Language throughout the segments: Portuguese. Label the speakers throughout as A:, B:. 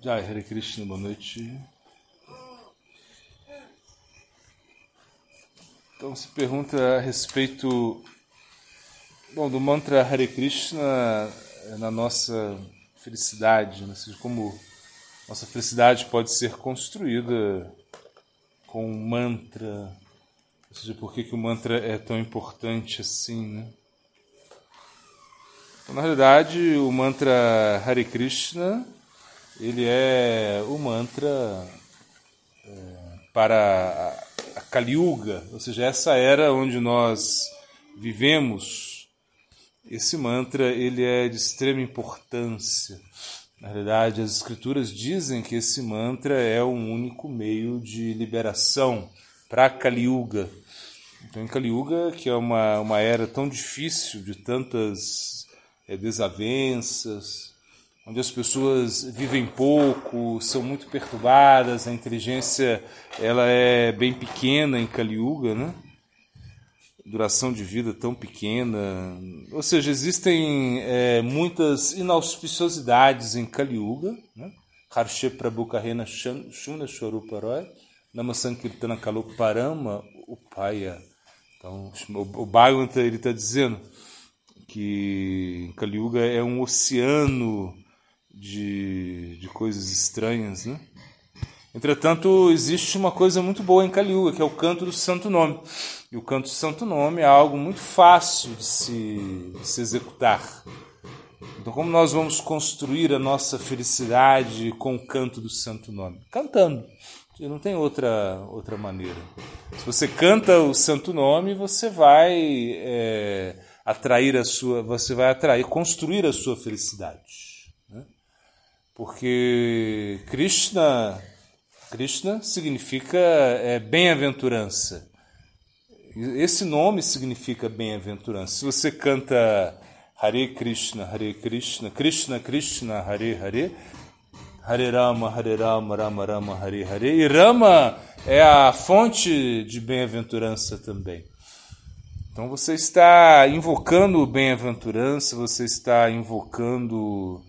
A: Jai Hare Krishna, boa noite. Então se pergunta a respeito bom, do mantra Hare Krishna na nossa felicidade, né? como nossa felicidade pode ser construída com um mantra, ou seja, por que, que o mantra é tão importante assim, né? Então, na realidade, o mantra Hare Krishna ele é o mantra é, para a, Kali Yuga, ou seja, essa era onde nós vivemos. Esse mantra ele é de extrema importância. Na realidade, as escrituras dizem que esse mantra é um único meio de liberação para Kali Yuga. Então, em Kali Yuga, que é uma, uma era tão difícil, de tantas é, desavenças, onde as pessoas vivem pouco, são muito perturbadas, a inteligência ela é bem pequena em Kali Yuga, né? Duração de vida tão pequena. Ou seja, existem é, muitas inauspiciosidades em Kali Yuga, né? Harshe Prabhu Kahena Shuna Shoruparoy, Namasankirtana Kalu Parama Upaya. Então, o Bhagavata ele está dizendo que Kali Yuga é um oceano de, de coisas estranhas, né? Entretanto, existe uma coisa muito boa em Kali que é o canto do santo nome. E o canto do santo nome é algo muito fácil de se, de se executar. Então, como nós vamos construir a nossa felicidade com o canto do santo nome? Cantando. Não tem outra, outra maneira. Se você canta o santo nome, você vai é, atrair a sua, você vai atrair, construir a sua felicidade porque Krishna, Krishna significa é, bem-aventurança. Esse nome significa bem-aventurança. Se você canta Hare Krishna, Hare Krishna, Krishna Krishna, Hare Hare, Hare Rama, Hare Rama, Rama Rama, Hare Hare, e Rama é a fonte de bem-aventurança também. Então você está invocando bem-aventurança, você está invocando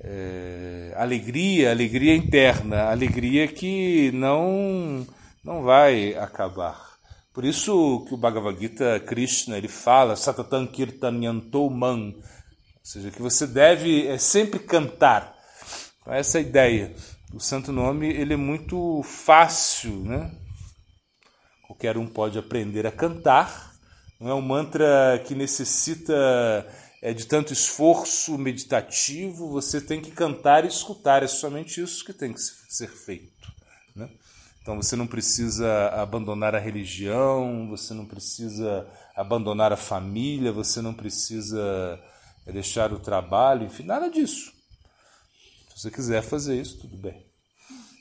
A: é, alegria, alegria interna, alegria que não não vai acabar. Por isso que o Bhagavad Gita Krishna ele fala Satatan Kirtanyanto Man, ou seja, que você deve é, sempre cantar. Então, essa é a ideia. O santo nome ele é muito fácil, né? Qualquer um pode aprender a cantar. Não é um mantra que necessita é, de tanto esforço meditativo, você tem que cantar e escutar, é somente isso que tem que ser feito. Né? Então você não precisa abandonar a religião, você não precisa abandonar a família, você não precisa é, deixar o trabalho, enfim, nada disso. Se você quiser fazer isso, tudo bem.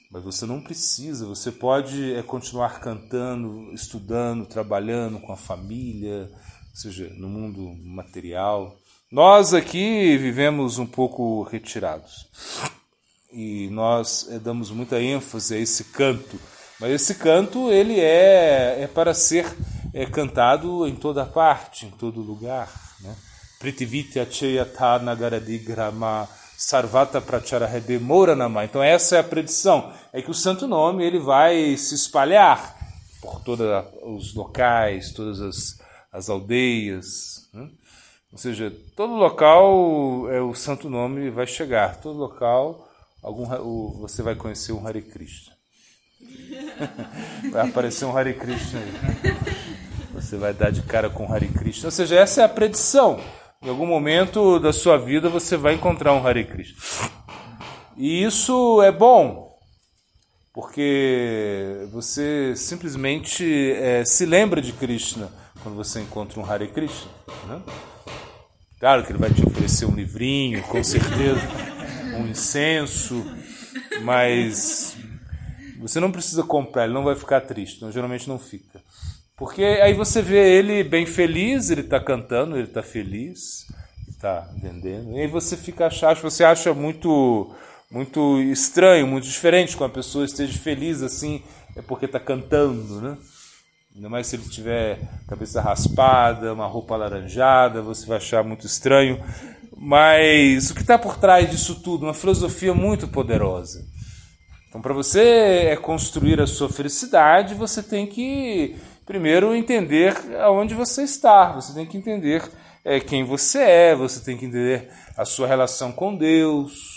A: Mas você não precisa, você pode é, continuar cantando, estudando, trabalhando com a família, ou seja, no mundo material. Nós aqui vivemos um pouco retirados e nós eh, damos muita ênfase a esse canto, mas esse canto ele é, é para ser é, cantado em toda parte, em todo lugar. Né? Pritivitya Cheyata Nagaradi Grama Sarvata Pracharahede Moranama. Então essa é a predição, é que o santo nome ele vai se espalhar por todos os locais, todas as, as aldeias. Ou seja, todo local é o santo nome vai chegar, todo local algum o, você vai conhecer um Hare Krishna. vai aparecer um Hare Krishna aí. Você vai dar de cara com Hare Krishna. Ou seja, essa é a predição. Em algum momento da sua vida você vai encontrar um Hare Krishna. E isso é bom, porque você simplesmente é, se lembra de Krishna quando você encontra um Hare Krishna. Né? Claro que ele vai te oferecer um livrinho, com certeza, um incenso, mas você não precisa comprar, ele não vai ficar triste, não, geralmente não fica. Porque aí você vê ele bem feliz, ele está cantando, ele está feliz, está vendendo, e aí você fica acha, você acha muito muito estranho, muito diferente quando a pessoa esteja feliz assim, é porque está cantando, né? Ainda mais se ele tiver cabeça raspada, uma roupa alaranjada, você vai achar muito estranho. Mas o que está por trás disso tudo? Uma filosofia muito poderosa. Então, para você construir a sua felicidade, você tem que primeiro entender aonde você está, você tem que entender é, quem você é, você tem que entender a sua relação com Deus.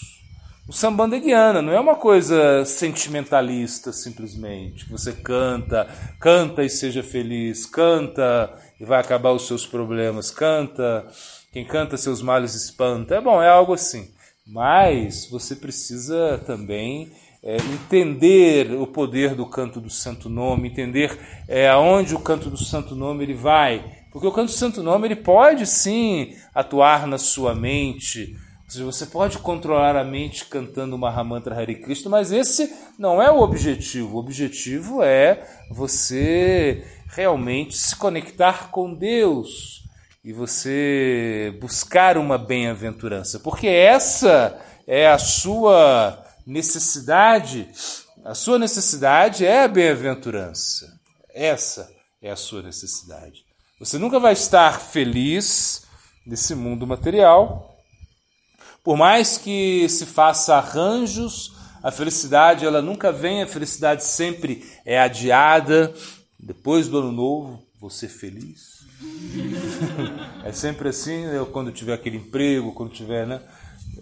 A: O sambandeguiana não é uma coisa sentimentalista simplesmente, que você canta, canta e seja feliz, canta e vai acabar os seus problemas, canta, quem canta seus males espanta. É bom, é algo assim. Mas você precisa também é, entender o poder do canto do Santo Nome, entender é, aonde o canto do Santo Nome ele vai, porque o canto do Santo Nome ele pode sim atuar na sua mente, ou seja, você pode controlar a mente cantando Mahamantra Hare Krishna, mas esse não é o objetivo. O objetivo é você realmente se conectar com Deus e você buscar uma bem-aventurança, porque essa é a sua necessidade, a sua necessidade é a bem-aventurança. Essa é a sua necessidade. Você nunca vai estar feliz nesse mundo material. Por mais que se faça arranjos, a felicidade ela nunca vem, a felicidade sempre é adiada. Depois do ano novo, você feliz. é sempre assim, eu, quando tiver aquele emprego, quando tiver, né?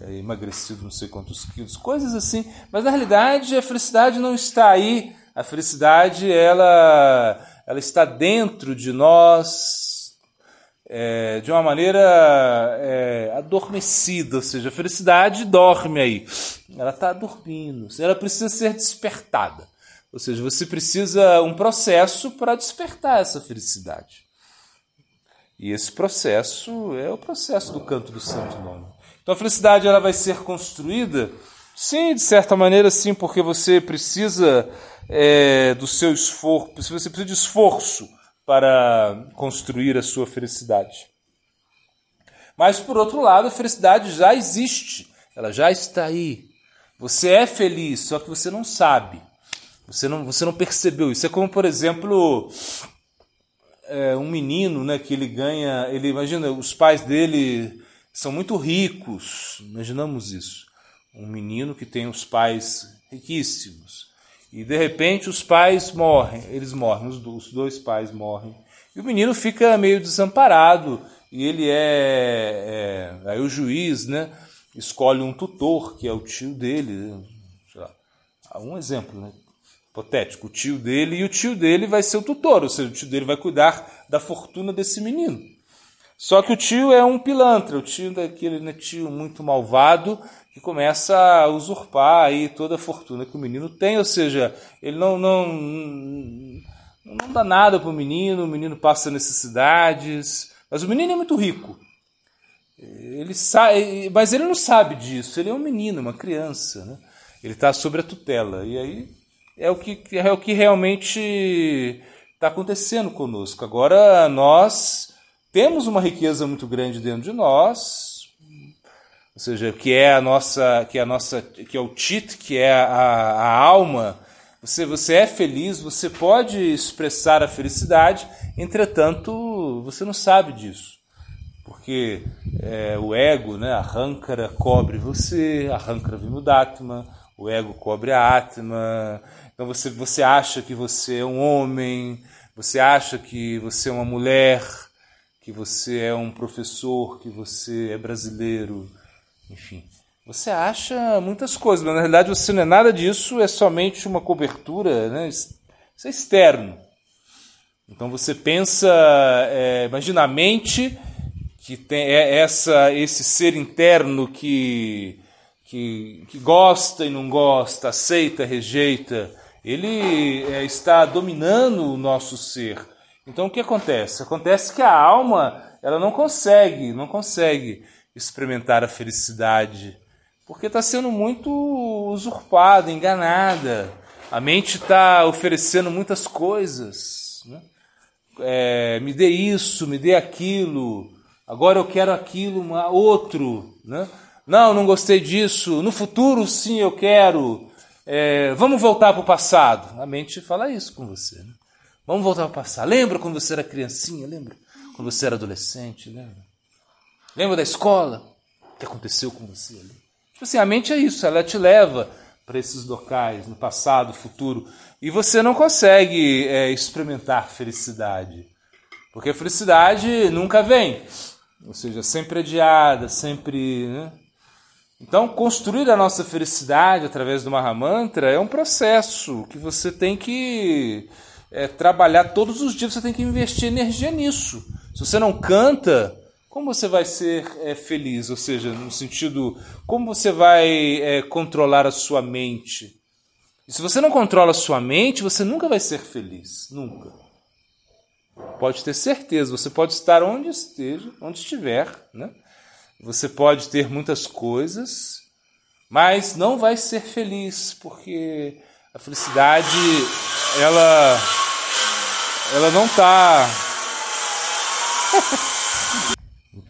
A: é, emagrecido não sei quantos quilos, coisas assim. Mas na realidade a felicidade não está aí. A felicidade ela, ela está dentro de nós é, de uma maneira é, adormecida, ou seja, a felicidade dorme aí. Ela está dormindo. Ela precisa ser despertada. Ou seja, você precisa um processo para despertar essa felicidade. E esse processo é o processo do canto do Santo Nome. Então a felicidade ela vai ser construída, sim, de certa maneira, sim, porque você precisa é, do seu esforço, você precisa de esforço para construir a sua felicidade. Mas por outro lado, a felicidade já existe, ela já está aí. Você é feliz, só que você não sabe. Você não, você não percebeu isso. É como, por exemplo, é, um menino, né, que ele ganha, ele imagina, os pais dele são muito ricos. Imaginamos isso. Um menino que tem os pais riquíssimos. E de repente os pais morrem, eles morrem, os dois pais morrem. E o menino fica meio desamparado. E ele é. é aí o juiz né, escolhe um tutor, que é o tio dele. Lá, um exemplo, né? Hipotético, o tio dele, e o tio dele vai ser o tutor, ou seja, o tio dele vai cuidar da fortuna desse menino. Só que o tio é um pilantra, o tio daquele né, tio muito malvado que começa a usurpar aí toda a fortuna que o menino tem, ou seja, ele não não, não dá nada para o menino, o menino passa necessidades, mas o menino é muito rico. Ele sabe, mas ele não sabe disso, ele é um menino, uma criança, né? Ele está sob a tutela e aí é o que é o que realmente está acontecendo conosco. Agora nós temos uma riqueza muito grande dentro de nós, ou seja, que é a nossa, que é a nossa, que é o tit, que é a, a alma. Você, você é feliz, você pode expressar a felicidade, entretanto, você não sabe disso. Porque é, o ego, né, a cobre você, a rancara vimudatma, o ego cobre a atma. Então você, você acha que você é um homem, você acha que você é uma mulher, que você é um professor, que você é brasileiro, enfim. Você acha muitas coisas, mas na realidade você não é nada disso, é somente uma cobertura, né? isso é externo. Então você pensa, é, imagina a mente que tem é essa, esse ser interno que, que, que gosta e não gosta, aceita, rejeita, ele é, está dominando o nosso ser. Então o que acontece? Acontece que a alma ela não consegue, não consegue experimentar a felicidade, porque está sendo muito usurpada, enganada. A mente está oferecendo muitas coisas. Né? É, me dê isso, me dê aquilo. Agora eu quero aquilo, outro. Né? Não, não gostei disso. No futuro, sim, eu quero. É, vamos voltar para o passado. A mente fala isso com você. Né? Vamos voltar ao passado. Lembra quando você era criancinha? Lembra? Quando você era adolescente? Lembra? Lembra da escola? que aconteceu com você ali. Tipo assim, a mente é isso, ela te leva para esses locais, no passado, futuro, e você não consegue é, experimentar felicidade. Porque a felicidade nunca vem, ou seja, sempre adiada, sempre. Né? Então, construir a nossa felicidade através do Mahamantra é um processo que você tem que é, trabalhar todos os dias, você tem que investir energia nisso. Se você não canta, como você vai ser é, feliz? Ou seja, no sentido, como você vai é, controlar a sua mente? E se você não controla a sua mente, você nunca vai ser feliz. Nunca. Pode ter certeza, você pode estar onde esteja, onde estiver, né? Você pode ter muitas coisas, mas não vai ser feliz, porque a felicidade ela ela não está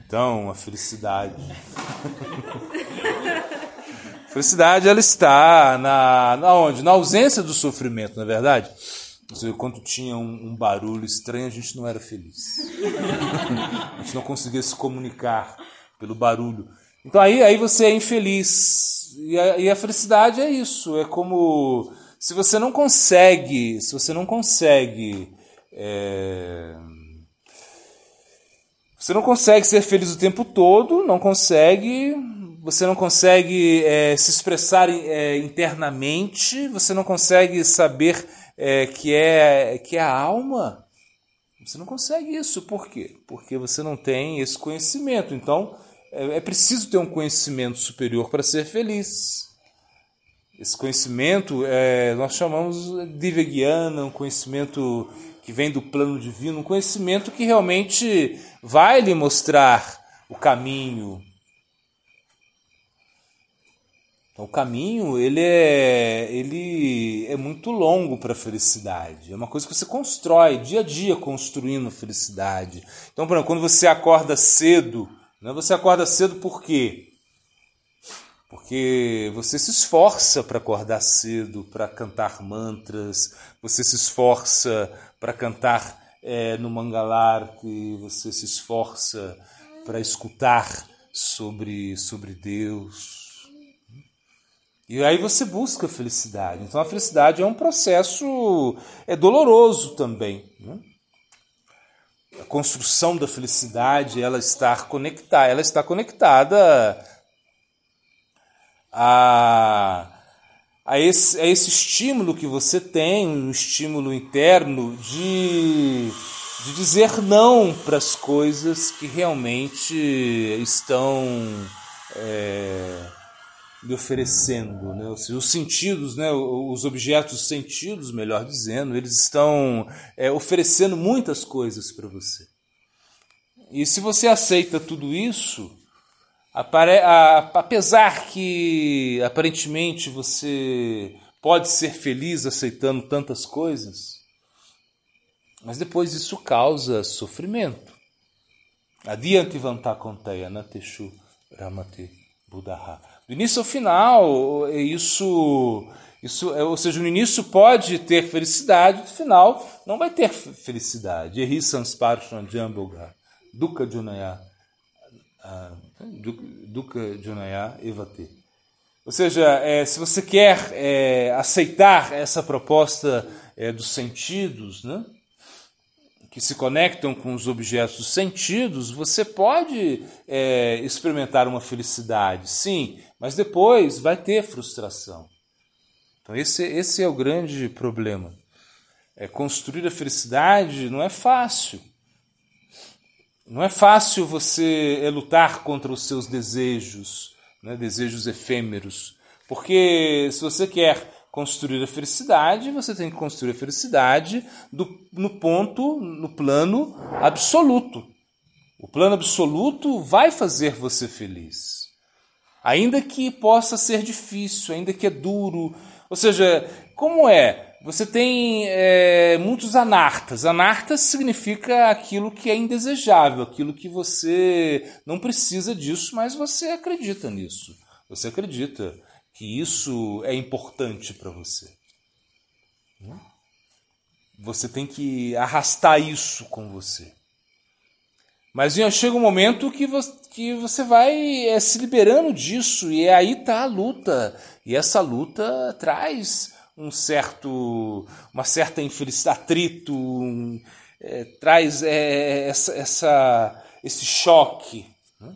A: Então, a felicidade. a felicidade ela está na, na onde? Na ausência do sofrimento, na é verdade. Quando tinha um, um, barulho estranho, a gente não era feliz. a gente não conseguia se comunicar pelo barulho. Então aí, aí você é infeliz. E a, e a felicidade é isso. É como se você não consegue, se você não consegue é, você não consegue ser feliz o tempo todo, não consegue, você não consegue é, se expressar é, internamente, você não consegue saber é, que, é, que é a alma. Você não consegue isso. Por quê? Porque você não tem esse conhecimento. Então, é, é preciso ter um conhecimento superior para ser feliz. Esse conhecimento é, nós chamamos de Veguiana, um conhecimento que vem do plano divino, um conhecimento que realmente vai lhe mostrar o caminho. Então, o caminho ele é, ele é muito longo para a felicidade. É uma coisa que você constrói dia a dia, construindo felicidade. Então, por exemplo, quando você acorda cedo, né, você acorda cedo por quê? Porque você se esforça para acordar cedo, para cantar mantras, você se esforça para cantar é, no Mangalar, que você se esforça para escutar sobre, sobre Deus. E aí você busca a felicidade. Então a felicidade é um processo é doloroso também. Né? A construção da felicidade, ela está conectada, ela está conectada a a esse, a esse estímulo que você tem, um estímulo interno de, de dizer não para as coisas que realmente estão é, lhe oferecendo. Né? Seja, os sentidos, né? os objetos sentidos, melhor dizendo, eles estão é, oferecendo muitas coisas para você. E se você aceita tudo isso, apesar que aparentemente você pode ser feliz aceitando tantas coisas, mas depois isso causa sofrimento. Adiante vantakonteya nateshu ramate buddha. Do início ao final, isso, isso, ou seja, no início pode ter felicidade, no final não vai ter felicidade. Eri sansparshan jamboga, dukkha junaya Dukkha Junaya Evate. Ou seja, é, se você quer é, aceitar essa proposta é, dos sentidos, né, que se conectam com os objetos dos sentidos, você pode é, experimentar uma felicidade, sim, mas depois vai ter frustração. Então, esse, esse é o grande problema. É, construir a felicidade não é fácil. Não é fácil você lutar contra os seus desejos, né, desejos efêmeros, porque se você quer construir a felicidade, você tem que construir a felicidade do, no ponto, no plano absoluto. O plano absoluto vai fazer você feliz. Ainda que possa ser difícil, ainda que é duro. Ou seja, como é? Você tem é, muitos anartas. Anartas significa aquilo que é indesejável, aquilo que você não precisa disso, mas você acredita nisso. Você acredita que isso é importante para você. Você tem que arrastar isso com você. Mas chega um momento que você, que você vai é, se liberando disso, e aí está a luta. E essa luta traz um certo, uma certa infelicidade, atrito, um, é, traz é, essa, essa, esse choque. Né?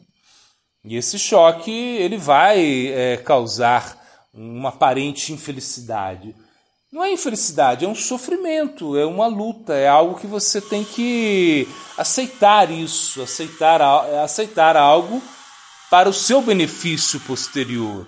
A: E esse choque ele vai é, causar uma aparente infelicidade. Não é infelicidade, é um sofrimento, é uma luta, é algo que você tem que aceitar isso, aceitar, aceitar algo para o seu benefício posterior.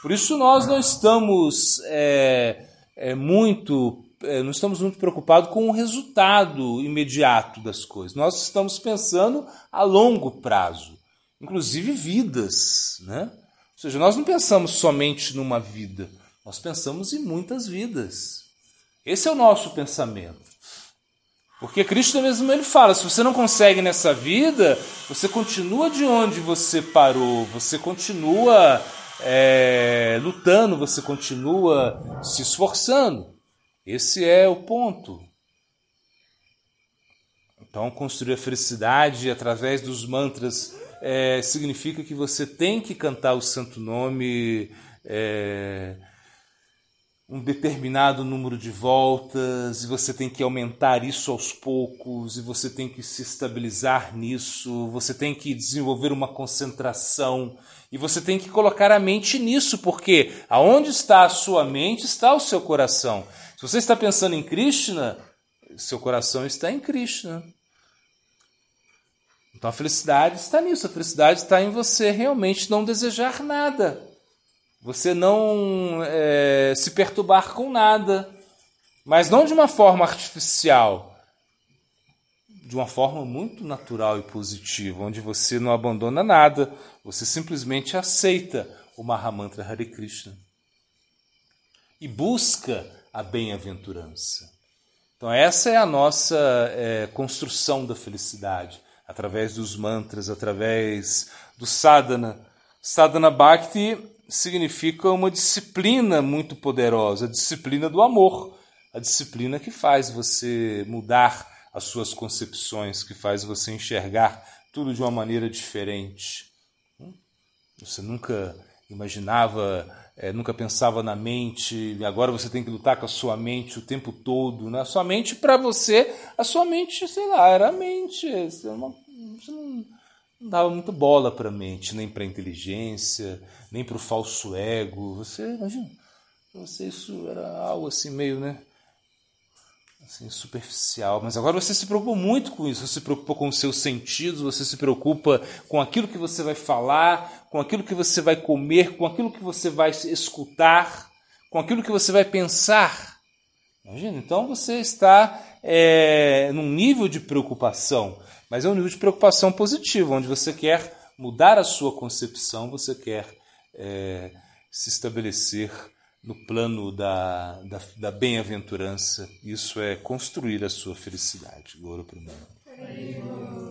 A: Por isso nós não estamos é, é, muito, é, não estamos muito preocupados com o resultado imediato das coisas. Nós estamos pensando a longo prazo, inclusive vidas, né? Ou seja, nós não pensamos somente numa vida, nós pensamos em muitas vidas. Esse é o nosso pensamento. Porque Cristo mesmo ele fala: se você não consegue nessa vida, você continua de onde você parou, você continua é, lutando, você continua se esforçando. Esse é o ponto. Então, construir a felicidade através dos mantras é, significa que você tem que cantar o santo nome é, um determinado número de voltas, e você tem que aumentar isso aos poucos, e você tem que se estabilizar nisso, você tem que desenvolver uma concentração, e você tem que colocar a mente nisso, porque aonde está a sua mente está o seu coração. Se você está pensando em Krishna, seu coração está em Krishna. Então a felicidade está nisso, a felicidade está em você realmente não desejar nada, você não é, se perturbar com nada, mas não de uma forma artificial, de uma forma muito natural e positiva, onde você não abandona nada, você simplesmente aceita o Mahamantra Hare Krishna e busca a bem-aventurança. Então, essa é a nossa é, construção da felicidade através dos mantras, através do sadhana. Sadhana Bhakti significa uma disciplina muito poderosa, a disciplina do amor, a disciplina que faz você mudar as suas concepções, que faz você enxergar tudo de uma maneira diferente. Você nunca imaginava, é, nunca pensava na mente, e agora você tem que lutar com a sua mente o tempo todo. Né? A sua mente, para você, a sua mente, sei lá, era a mente. Você não, você não, não dava muito bola para a mente, nem para a inteligência, nem para o falso ego. Você, imagina, você isso era algo assim meio, né? assim, superficial, mas agora você se preocupa muito com isso, você se preocupa com os seus sentidos, você se preocupa com aquilo que você vai falar, com aquilo que você vai comer, com aquilo que você vai escutar, com aquilo que você vai pensar. Imagina, então você está é, num nível de preocupação, mas é um nível de preocupação positivo, onde você quer mudar a sua concepção, você quer é, se estabelecer no plano da, da, da bem-aventurança. Isso é construir a sua felicidade. Goro para